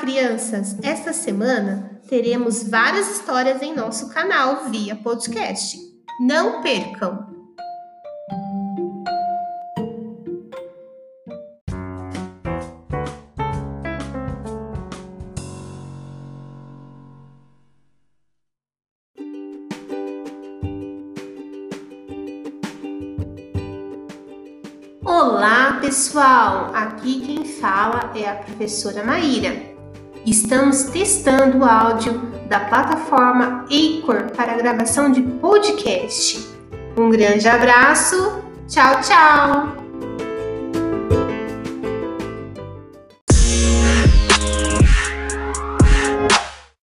Crianças, esta semana teremos várias histórias em nosso canal via podcast. Não percam! Olá, pessoal! Aqui quem fala é a professora Maíra. Estamos testando o áudio da plataforma Anchor para gravação de podcast. Um grande abraço. Tchau, tchau!